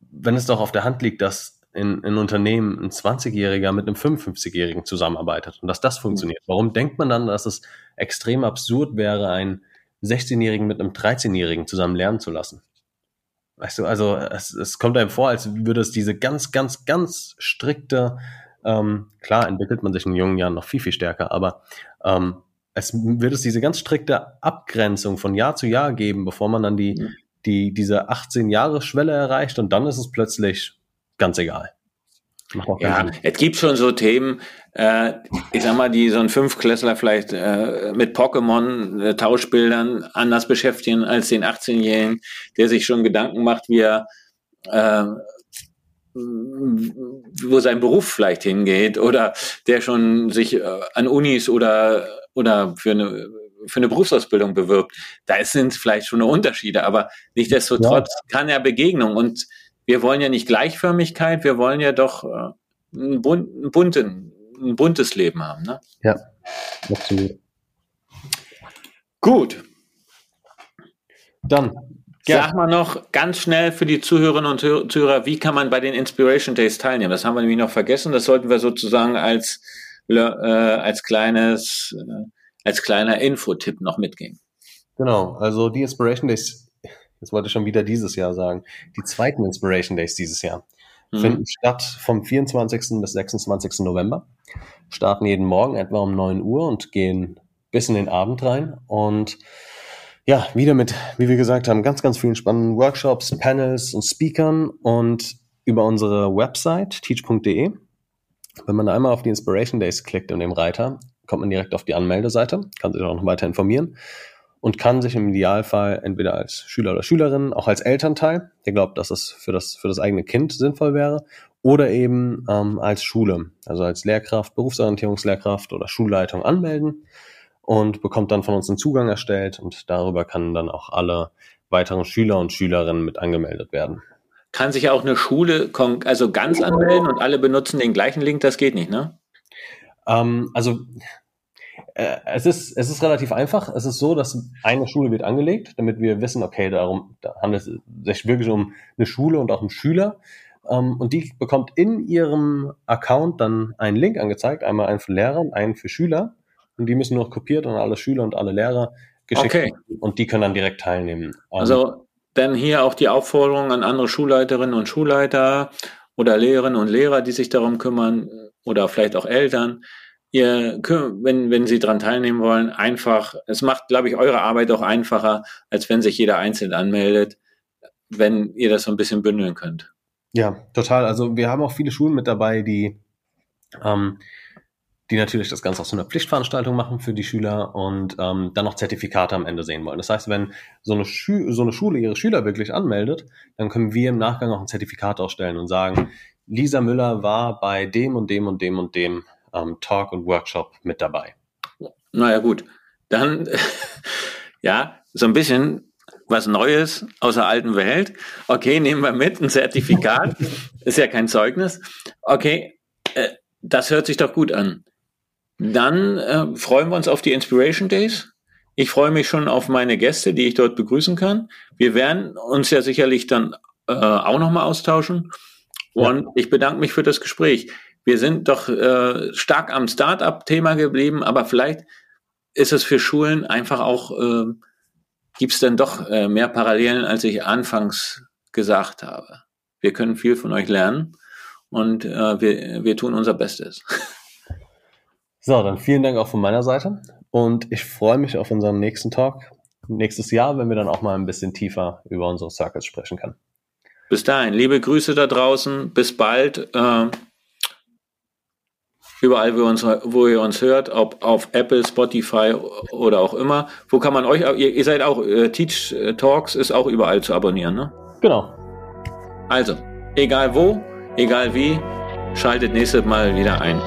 wenn es doch auf der Hand liegt, dass in, in Unternehmen ein 20-Jähriger mit einem 55-Jährigen zusammenarbeitet und dass das funktioniert, warum denkt man dann, dass es extrem absurd wäre, einen 16-Jährigen mit einem 13-Jährigen zusammen lernen zu lassen? Weißt du, also es, es kommt einem vor, als würde es diese ganz, ganz, ganz strikte, ähm, klar entwickelt man sich in jungen Jahren noch viel, viel stärker, aber ähm, es wird es diese ganz strikte Abgrenzung von Jahr zu Jahr geben, bevor man dann die, die, diese 18 Jahre Schwelle erreicht und dann ist es plötzlich ganz egal ja, es gibt schon so Themen, äh, ich sag mal, die so ein Fünfklässler vielleicht äh, mit Pokémon, äh, Tauschbildern anders beschäftigen als den 18-Jährigen, der sich schon Gedanken macht, wie er äh, wo sein Beruf vielleicht hingeht oder der schon sich äh, an Unis oder oder für eine für eine Berufsausbildung bewirbt. Da sind vielleicht schon Unterschiede, aber nichtdestotrotz ja. kann er Begegnung und wir wollen ja nicht Gleichförmigkeit, wir wollen ja doch äh, ein, bunten, ein buntes Leben haben. Ne? Ja, absolut. Gut. Dann ja. Sag mal noch ganz schnell für die Zuhörerinnen und Zuhörer, wie kann man bei den Inspiration Days teilnehmen? Das haben wir nämlich noch vergessen. Das sollten wir sozusagen als, äh, als kleines, äh, als kleiner Infotipp noch mitgeben. Genau. Also die Inspiration Days das wollte ich schon wieder dieses Jahr sagen, die zweiten Inspiration Days dieses Jahr mhm. finden statt vom 24. bis 26. November, starten jeden Morgen etwa um 9 Uhr und gehen bis in den Abend rein und ja, wieder mit, wie wir gesagt haben, ganz, ganz vielen spannenden Workshops, Panels und Speakern und über unsere Website teach.de. Wenn man einmal auf die Inspiration Days klickt in dem Reiter, kommt man direkt auf die Anmeldeseite, kann sich auch noch weiter informieren und kann sich im Idealfall entweder als Schüler oder Schülerin, auch als Elternteil, der glaubt, dass es für das, für das eigene Kind sinnvoll wäre, oder eben ähm, als Schule, also als Lehrkraft, Berufsorientierungslehrkraft oder Schulleitung anmelden und bekommt dann von uns einen Zugang erstellt und darüber kann dann auch alle weiteren Schüler und Schülerinnen mit angemeldet werden. Kann sich auch eine Schule also ganz anmelden und alle benutzen den gleichen Link? Das geht nicht, ne? Ähm, also es, ist, es ist relativ einfach. Es ist so, dass eine Schule wird angelegt, damit wir wissen, okay, darum da handelt es sich wirklich um eine Schule und auch um Schüler. Ähm, und die bekommt in ihrem Account dann einen Link angezeigt, einmal einen für Lehrer und einen für Schüler. Und die müssen nur kopiert und alle Schüler und alle Lehrer geschickt okay. und die können dann direkt teilnehmen. Ähm, also dann hier auch die Aufforderung an andere Schulleiterinnen und Schulleiter oder Lehrerinnen und Lehrer, die sich darum kümmern oder vielleicht auch Eltern, ihr, wenn, wenn Sie daran teilnehmen wollen, einfach, es macht, glaube ich, eure Arbeit auch einfacher, als wenn sich jeder einzeln anmeldet, wenn ihr das so ein bisschen bündeln könnt. Ja, total. Also wir haben auch viele Schulen mit dabei, die ähm, die natürlich das Ganze auch so eine Pflichtveranstaltung machen für die Schüler und ähm, dann noch Zertifikate am Ende sehen wollen. Das heißt, wenn so eine, Schü so eine Schule ihre Schüler wirklich anmeldet, dann können wir im Nachgang auch ein Zertifikat ausstellen und sagen, Lisa Müller war bei dem und dem und dem und dem ähm, Talk und Workshop mit dabei. Naja gut, dann [laughs] ja, so ein bisschen was Neues aus der alten Welt. Okay, nehmen wir mit, ein Zertifikat. [laughs] Ist ja kein Zeugnis. Okay, äh, das hört sich doch gut an. Dann äh, freuen wir uns auf die Inspiration Days. Ich freue mich schon auf meine Gäste, die ich dort begrüßen kann. Wir werden uns ja sicherlich dann äh, auch nochmal austauschen. Und ja. ich bedanke mich für das Gespräch. Wir sind doch äh, stark am Start-up-Thema geblieben, aber vielleicht ist es für Schulen einfach auch, äh, gibt es dann doch äh, mehr Parallelen, als ich anfangs gesagt habe. Wir können viel von euch lernen und äh, wir, wir tun unser Bestes. So, dann vielen Dank auch von meiner Seite und ich freue mich auf unseren nächsten Talk nächstes Jahr, wenn wir dann auch mal ein bisschen tiefer über unsere Circles sprechen können. Bis dahin, liebe Grüße da draußen, bis bald. Äh, überall, wo, uns, wo ihr uns hört, ob auf Apple, Spotify oder auch immer. Wo kann man euch, ihr, ihr seid auch, äh, Teach Talks ist auch überall zu abonnieren, ne? Genau. Also, egal wo, egal wie, schaltet nächstes Mal wieder ein.